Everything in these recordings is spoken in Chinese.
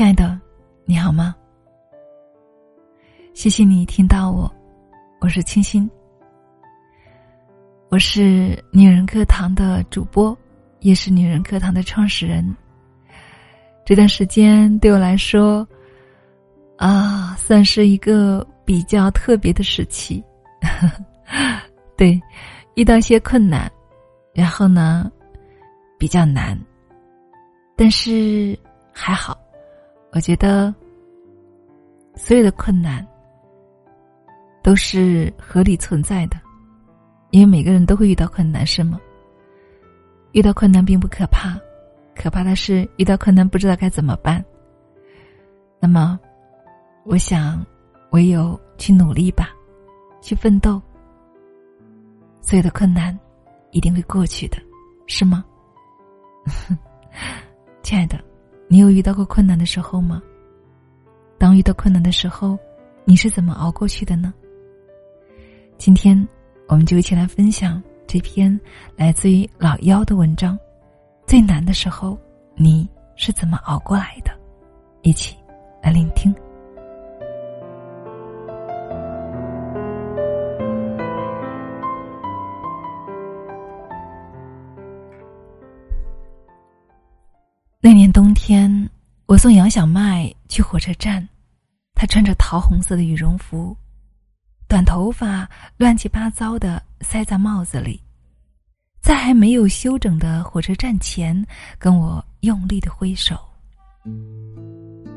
亲爱的，你好吗？谢谢你听到我，我是清新，我是女人课堂的主播，也是女人课堂的创始人。这段时间对我来说，啊，算是一个比较特别的时期。对，遇到一些困难，然后呢，比较难，但是还好。我觉得，所有的困难都是合理存在的，因为每个人都会遇到困难，是吗？遇到困难并不可怕，可怕的是遇到困难不知道该怎么办。那么，我想，唯有去努力吧，去奋斗。所有的困难一定会过去的，是吗？亲爱的。你有遇到过困难的时候吗？当遇到困难的时候，你是怎么熬过去的呢？今天，我们就一起来分享这篇来自于老幺的文章。最难的时候，你是怎么熬过来的？一起来聆听。送杨小麦去火车站，她穿着桃红色的羽绒服，短头发乱七八糟的塞在帽子里，在还没有休整的火车站前，跟我用力的挥手。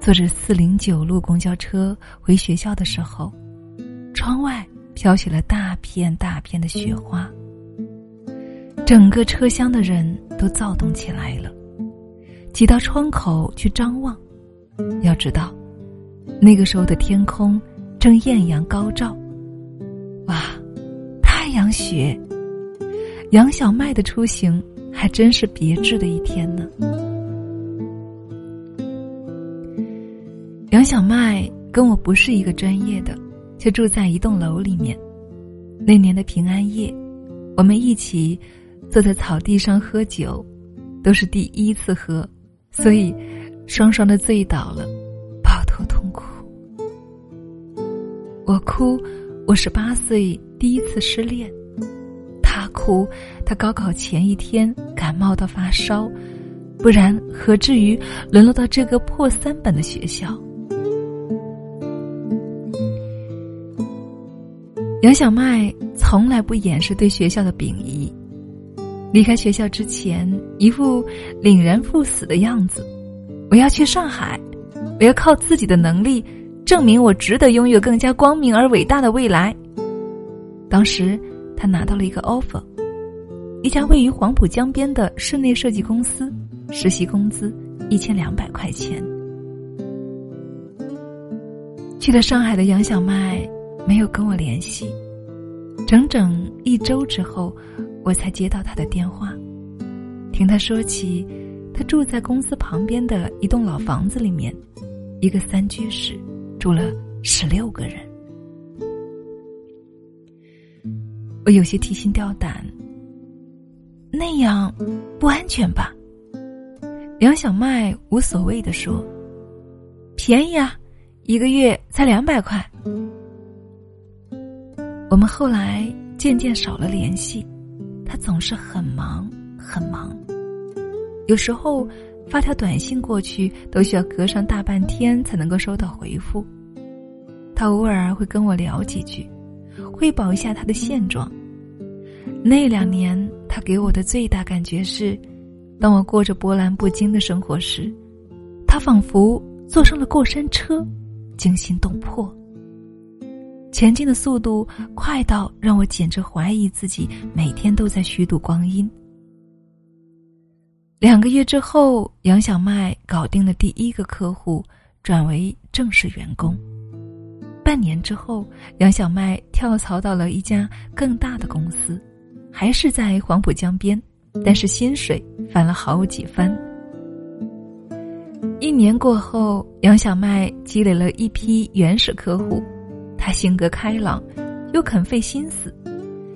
坐着四零九路公交车回学校的时候，窗外飘起了大片大片的雪花，整个车厢的人都躁动起来了。挤到窗口去张望，要知道，那个时候的天空正艳阳高照。哇，太阳雪！杨小麦的出行还真是别致的一天呢。杨小麦跟我不是一个专业的，却住在一栋楼里面。那年的平安夜，我们一起坐在草地上喝酒，都是第一次喝。所以，双双的醉倒了，抱头痛哭。我哭，我十八岁第一次失恋；他哭，他高考前一天感冒到发烧，不然何至于沦落到这个破三本的学校？杨小麦从来不掩饰对学校的鄙夷。离开学校之前，一副凛然赴死的样子。我要去上海，我要靠自己的能力证明我值得拥有更加光明而伟大的未来。当时，他拿到了一个 offer，一家位于黄浦江边的室内设计公司，实习工资一千两百块钱。去了上海的杨小麦没有跟我联系，整整一周之后。我才接到他的电话，听他说起，他住在公司旁边的一栋老房子里面，一个三居室，住了十六个人。我有些提心吊胆，那样不安全吧？杨小麦无所谓的说：“便宜啊，一个月才两百块。”我们后来渐渐少了联系。他总是很忙，很忙，有时候发条短信过去都需要隔上大半天才能够收到回复。他偶尔会跟我聊几句，汇报一下他的现状。那两年，他给我的最大感觉是，当我过着波澜不惊的生活时，他仿佛坐上了过山车，惊心动魄。前进的速度快到让我简直怀疑自己每天都在虚度光阴。两个月之后，杨小麦搞定了第一个客户，转为正式员工。半年之后，杨小麦跳槽到了一家更大的公司，还是在黄浦江边，但是薪水翻了好几番。一年过后，杨小麦积累了一批原始客户。他性格开朗，又肯费心思，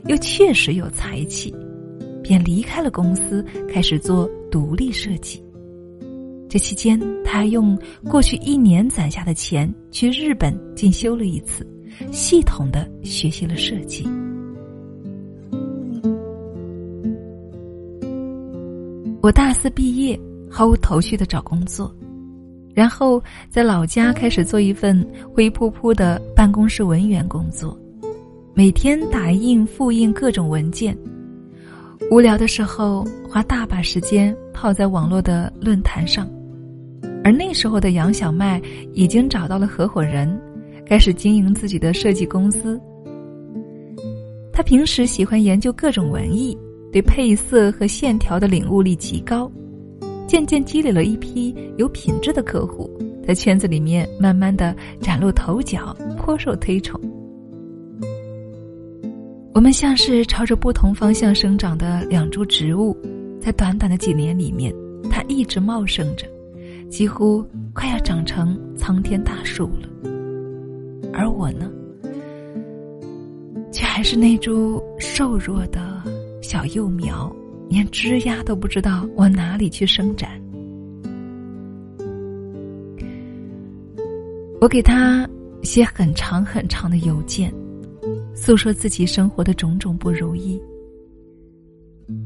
又确实有才气，便离开了公司，开始做独立设计。这期间，他还用过去一年攒下的钱去日本进修了一次，系统的学习了设计。我大四毕业，毫无头绪的找工作，然后在老家开始做一份灰扑扑的办公室文员工作，每天打印复印各种文件。无聊的时候，花大把时间泡在网络的论坛上。而那时候的杨小麦已经找到了合伙人，开始经营自己的设计公司。他平时喜欢研究各种文艺。对配色和线条的领悟力极高，渐渐积累了一批有品质的客户，在圈子里面慢慢的崭露头角，颇受推崇。我们像是朝着不同方向生长的两株植物，在短短的几年里面，它一直茂盛着，几乎快要长成苍天大树了。而我呢，却还是那株瘦弱的。小幼苗连枝丫都不知道往哪里去伸展。我给他写很长很长的邮件，诉说自己生活的种种不如意，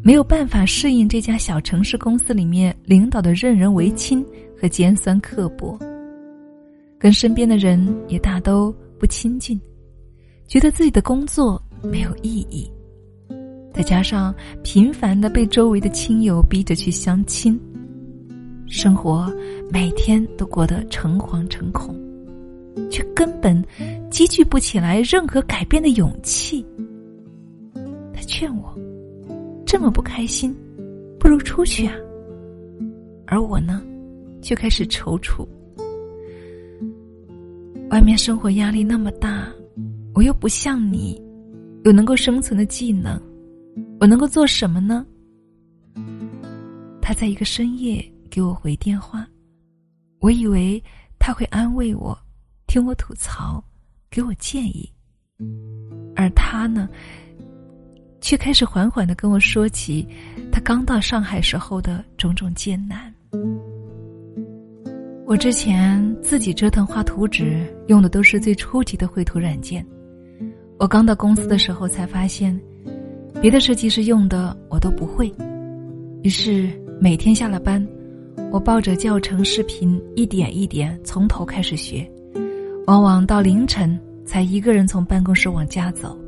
没有办法适应这家小城市公司里面领导的任人唯亲和尖酸刻薄，跟身边的人也大都不亲近，觉得自己的工作没有意义。再加上频繁的被周围的亲友逼着去相亲，生活每天都过得诚惶诚恐，却根本积聚不起来任何改变的勇气。他劝我：“这么不开心，不如出去啊。”而我呢，却开始踌躇。外面生活压力那么大，我又不像你，有能够生存的技能。我能够做什么呢？他在一个深夜给我回电话，我以为他会安慰我，听我吐槽，给我建议，而他呢，却开始缓缓的跟我说起他刚到上海时候的种种艰难。我之前自己折腾画图纸，用的都是最初级的绘图软件。我刚到公司的时候才发现。别的设计师用的我都不会，于是每天下了班，我抱着教程视频一点一点从头开始学，往往到凌晨才一个人从办公室往家走。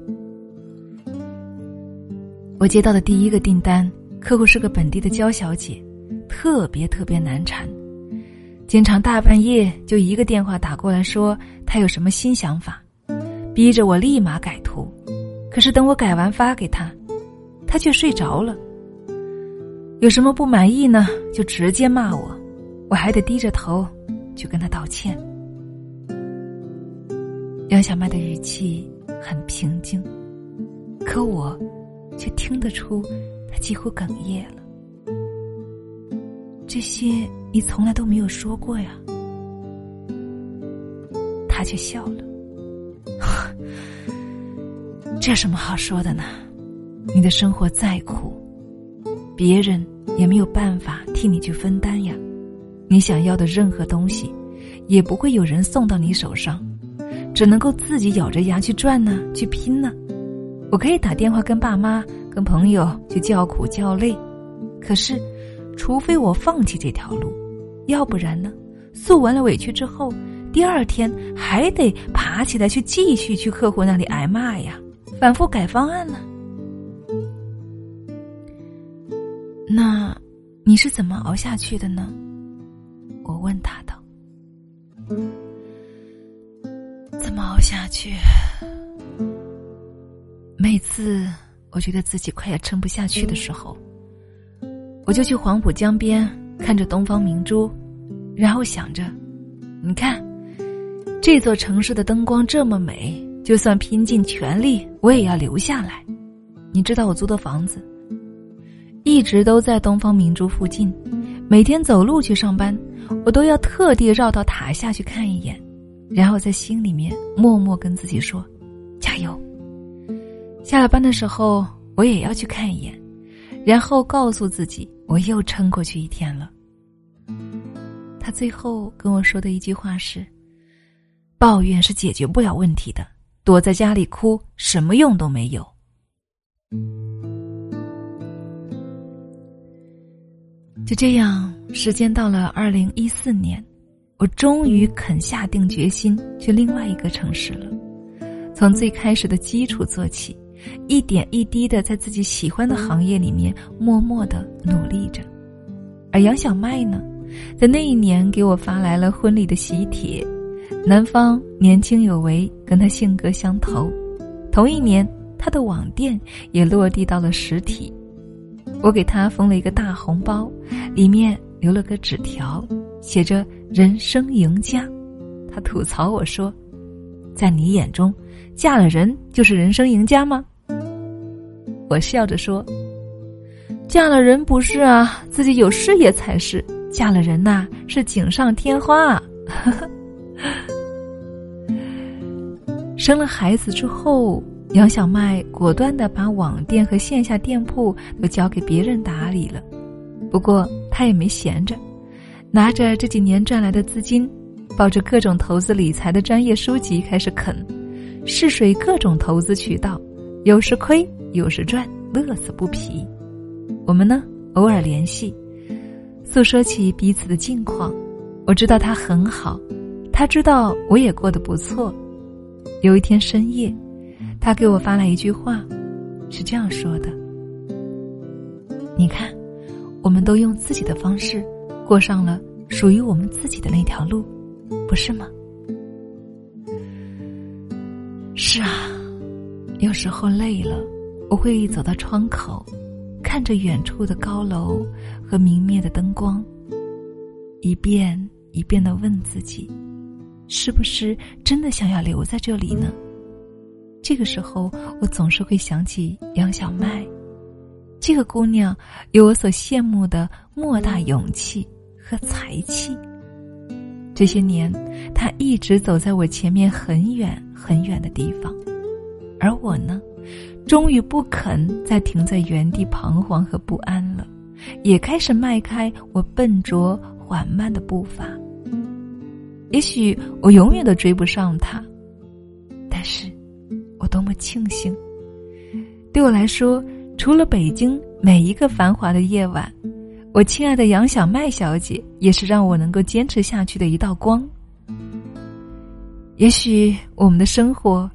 我接到的第一个订单，客户是个本地的娇小姐，特别特别难缠，经常大半夜就一个电话打过来说她有什么新想法，逼着我立马改图。可是等我改完发给他，他却睡着了。有什么不满意呢？就直接骂我，我还得低着头去跟他道歉。杨小麦的语气很平静，可我却听得出他几乎哽咽了。这些你从来都没有说过呀，他却笑了。这有什么好说的呢？你的生活再苦，别人也没有办法替你去分担呀。你想要的任何东西，也不会有人送到你手上，只能够自己咬着牙去赚呢，去拼呢。我可以打电话跟爸妈、跟朋友去叫苦叫累，可是，除非我放弃这条路，要不然呢，诉完了委屈之后，第二天还得爬起来去继续去客户那里挨骂呀。反复改方案呢？那你是怎么熬下去的呢？我问他道。怎么熬下去？每次我觉得自己快要撑不下去的时候，我就去黄浦江边看着东方明珠，然后想着：你看，这座城市的灯光这么美。就算拼尽全力，我也要留下来。你知道我租的房子，一直都在东方明珠附近，每天走路去上班，我都要特地绕到塔下去看一眼，然后在心里面默默跟自己说：“加油。”下了班的时候，我也要去看一眼，然后告诉自己，我又撑过去一天了。他最后跟我说的一句话是：“抱怨是解决不了问题的，躲在家里哭什么用都没有。”就这样，时间到了二零一四年，我终于肯下定决心去另外一个城市了。从最开始的基础做起，一点一滴的在自己喜欢的行业里面默默的努力着。而杨小麦呢，在那一年给我发来了婚礼的喜帖，男方年轻有为，跟他性格相投。同一年，他的网店也落地到了实体。我给他封了一个大红包，里面留了个纸条，写着“人生赢家”。他吐槽我说：“在你眼中，嫁了人就是人生赢家吗？”我笑着说：“嫁了人不是啊，自己有事业才是。嫁了人呐，是锦上添花。”生了孩子之后。杨小麦果断的把网店和线下店铺都交给别人打理了，不过他也没闲着，拿着这几年赚来的资金，抱着各种投资理财的专业书籍开始啃，试水各种投资渠道，有时亏有时赚，乐此不疲。我们呢偶尔联系，诉说起彼此的近况，我知道他很好，他知道我也过得不错。有一天深夜。他给我发来一句话，是这样说的：“你看，我们都用自己的方式过上了属于我们自己的那条路，不是吗？”是啊，有时候累了，我会走到窗口，看着远处的高楼和明灭的灯光，一遍一遍的问自己：是不是真的想要留在这里呢？这个时候，我总是会想起杨小麦，这个姑娘有我所羡慕的莫大勇气和才气。这些年，她一直走在我前面很远很远的地方，而我呢，终于不肯再停在原地彷徨和不安了，也开始迈开我笨拙缓慢的步伐。也许我永远都追不上她，但是。我多么庆幸！对我来说，除了北京每一个繁华的夜晚，我亲爱的杨小麦小姐也是让我能够坚持下去的一道光。也许我们的生活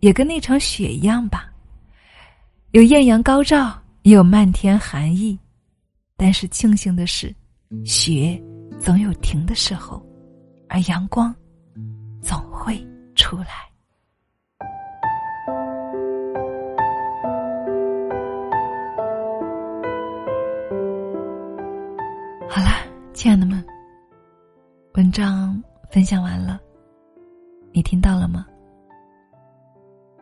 也跟那场雪一样吧，有艳阳高照，也有漫天寒意。但是庆幸的是，雪总有停的时候，而阳光总会出来。亲爱的们，文章分享完了，你听到了吗？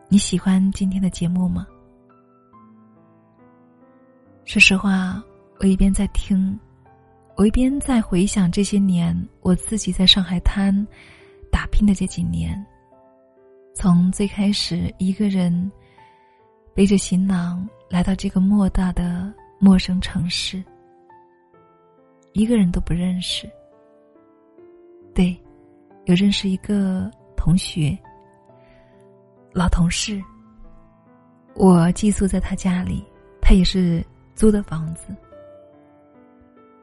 你喜欢今天的节目吗？说实话，我一边在听，我一边在回想这些年我自己在上海滩打拼的这几年，从最开始一个人背着行囊来到这个莫大的陌生城市。一个人都不认识。对，有认识一个同学，老同事。我寄宿在他家里，他也是租的房子，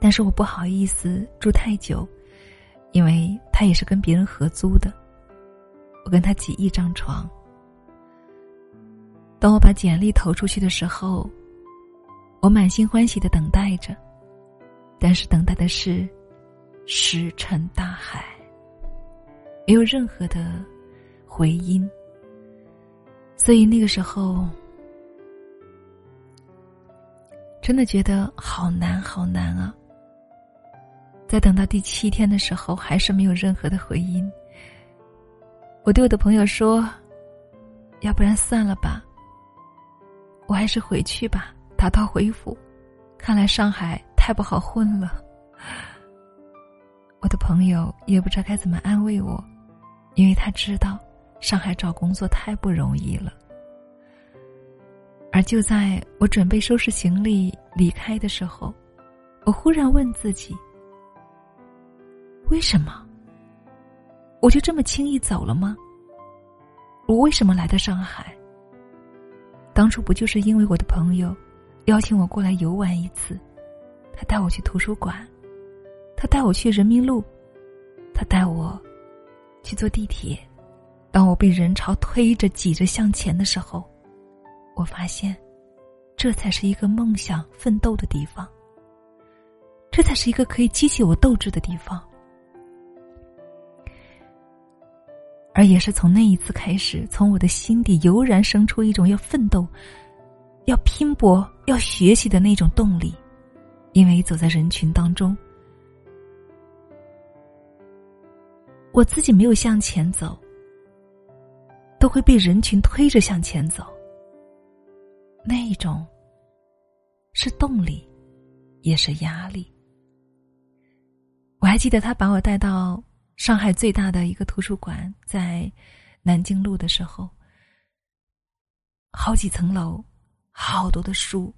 但是我不好意思住太久，因为他也是跟别人合租的。我跟他挤一张床。当我把简历投出去的时候，我满心欢喜的等待着。但是等待的是石沉大海，没有任何的回音。所以那个时候，真的觉得好难好难啊！在等到第七天的时候，还是没有任何的回音。我对我的朋友说：“要不然算了吧，我还是回去吧，打道回府。看来上海……”太不好混了，我的朋友也不知道该怎么安慰我，因为他知道上海找工作太不容易了。而就在我准备收拾行李离开的时候，我忽然问自己：为什么？我就这么轻易走了吗？我为什么来到上海？当初不就是因为我的朋友邀请我过来游玩一次，他带我去图书馆，他带我去人民路，他带我去坐地铁。当我被人潮推着挤着向前的时候，我发现，这才是一个梦想奋斗的地方。这才是一个可以激起我斗志的地方。而也是从那一次开始，从我的心底油然生出一种要奋斗、要拼搏、要学习的那种动力。因为走在人群当中，我自己没有向前走。都会被人群推着向前走，那一种是动力，也是压力。我还记得他把我带到上海最大的一个图书馆，在南京路的时候，好几层楼，好多的书，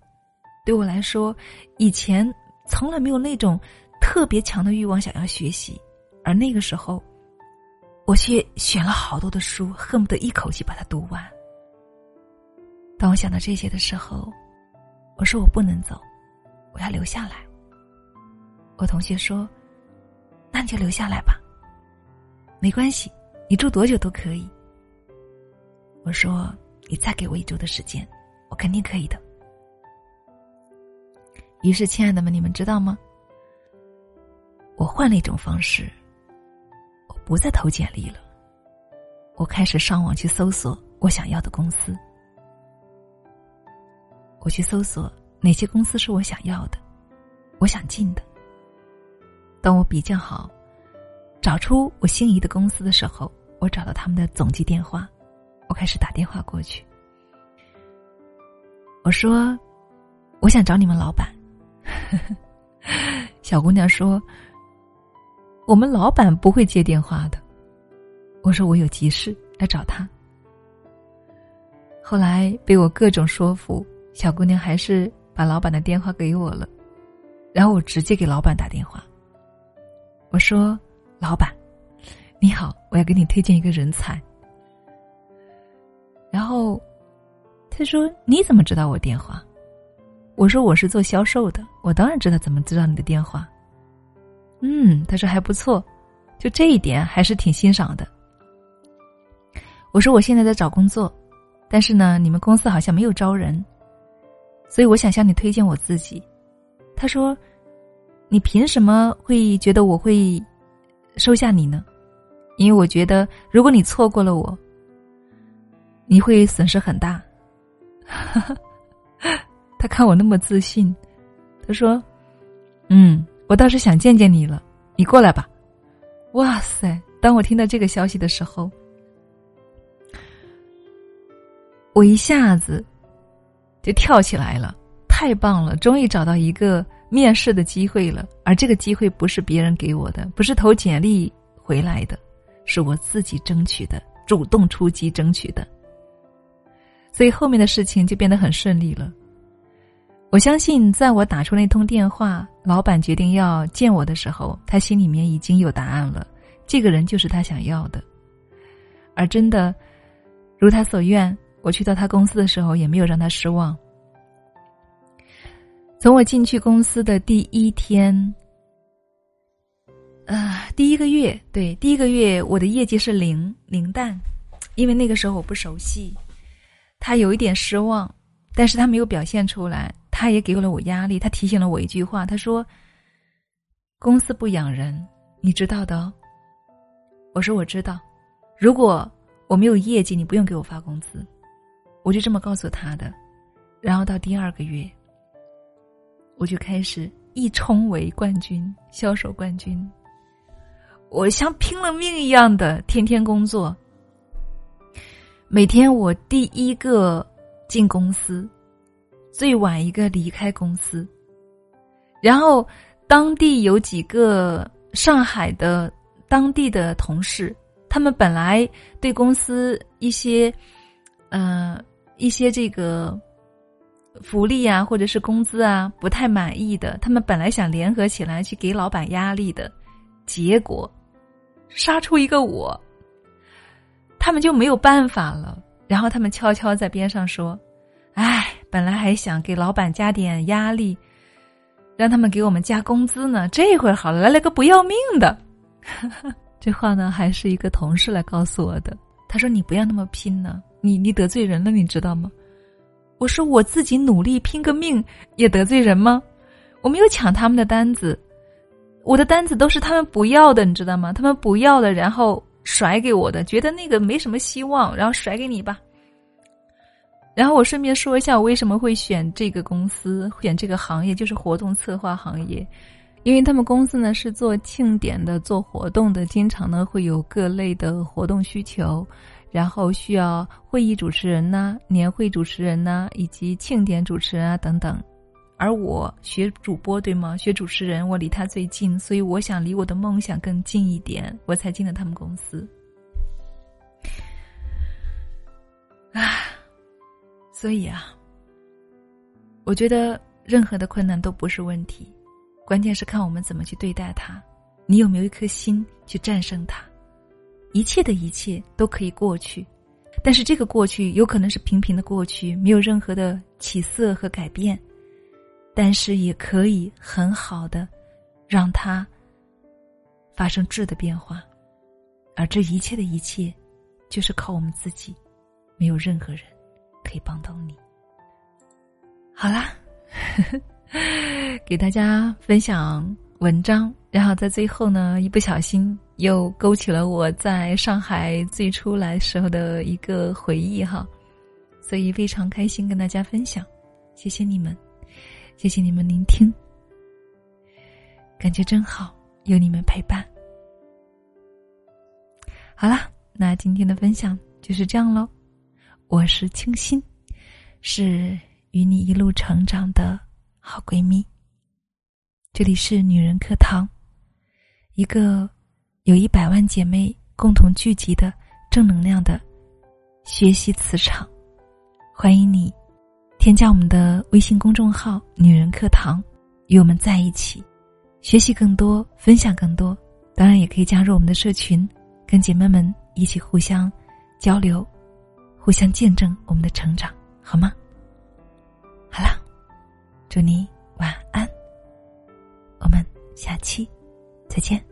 对我来说，以前从来没有那种特别强的欲望想要学习，而那个时候。我却选了好多的书，恨不得一口气把它读完。当我想到这些的时候，我说我不能走，我要留下来。我同学说：“那你就留下来吧，没关系，你住多久都可以。”我说：“你再给我一周的时间，我肯定可以的。”于是，亲爱的们，你们知道吗？我换了一种方式。我不再投简历了，我开始上网去搜索我想要的公司。我去搜索哪些公司是我想要的，我想进的。当我比较好，找出我心仪的公司的时候，我找到他们的总机电话，我开始打电话过去。我说：“我想找你们老板。” 小姑娘说。我们老板不会接电话的，我说我有急事来找他。后来被我各种说服，小姑娘还是把老板的电话给我了，然后我直接给老板打电话。我说：“老板，你好，我要给你推荐一个人才。”然后他说：“你怎么知道我电话？”我说：“我是做销售的，我当然知道怎么知道你的电话。”嗯，他说还不错，就这一点还是挺欣赏的。我说我现在在找工作，但是呢，你们公司好像没有招人，所以我想向你推荐我自己。他说：“你凭什么会觉得我会收下你呢？因为我觉得如果你错过了我，你会损失很大。”他看我那么自信，他说：“嗯。”我倒是想见见你了，你过来吧。哇塞！当我听到这个消息的时候，我一下子就跳起来了，太棒了！终于找到一个面试的机会了，而这个机会不是别人给我的，不是投简历回来的，是我自己争取的，主动出击争取的。所以后面的事情就变得很顺利了。我相信，在我打出那通电话，老板决定要见我的时候，他心里面已经有答案了。这个人就是他想要的，而真的如他所愿，我去到他公司的时候，也没有让他失望。从我进去公司的第一天，啊，第一个月，对，第一个月我的业绩是零零蛋，因为那个时候我不熟悉，他有一点失望，但是他没有表现出来。他也给了我压力，他提醒了我一句话，他说：“公司不养人，你知道的。”我说：“我知道，如果我没有业绩，你不用给我发工资。”我就这么告诉他的。然后到第二个月，我就开始一冲为冠军，销售冠军。我像拼了命一样的天天工作，每天我第一个进公司。最晚一个离开公司，然后当地有几个上海的当地的同事，他们本来对公司一些，呃，一些这个福利啊，或者是工资啊不太满意的，他们本来想联合起来去给老板压力的，结果杀出一个我，他们就没有办法了。然后他们悄悄在边上说：“哎，本来还想给老板加点压力，让他们给我们加工资呢。这会儿好了，来了个不要命的。”这话呢，还是一个同事来告诉我的。他说：“你不要那么拼呢，你你得罪人了，你知道吗？”我说：“我自己努力拼个命，也得罪人吗？我没有抢他们的单子，我的单子都是他们不要的，你知道吗？他们不要的，然后。”甩给我的，觉得那个没什么希望，然后甩给你吧。然后我顺便说一下，我为什么会选这个公司，选这个行业，就是活动策划行业，因为他们公司呢是做庆典的，做活动的，经常呢会有各类的活动需求，然后需要会议主持人呐、年会主持人呐，以及庆典主持人啊等等。而我学主播对吗？学主持人，我离他最近，所以我想离我的梦想更近一点，我才进了他们公司。啊，所以啊，我觉得任何的困难都不是问题，关键是看我们怎么去对待它。你有没有一颗心去战胜它？一切的一切都可以过去，但是这个过去有可能是平平的过去，没有任何的起色和改变。但是也可以很好的让它发生质的变化，而这一切的一切，就是靠我们自己，没有任何人可以帮到你。好啦，给大家分享文章，然后在最后呢，一不小心又勾起了我在上海最初来时候的一个回忆哈，所以非常开心跟大家分享，谢谢你们。谢谢你们聆听，感觉真好，有你们陪伴。好了，那今天的分享就是这样喽。我是清新，是与你一路成长的好闺蜜。这里是女人课堂，一个有一百万姐妹共同聚集的正能量的学习磁场。欢迎你。添加我们的微信公众号“女人课堂”，与我们在一起，学习更多，分享更多。当然，也可以加入我们的社群，跟姐妹们一起互相交流，互相见证我们的成长，好吗？好啦，祝你晚安，我们下期再见。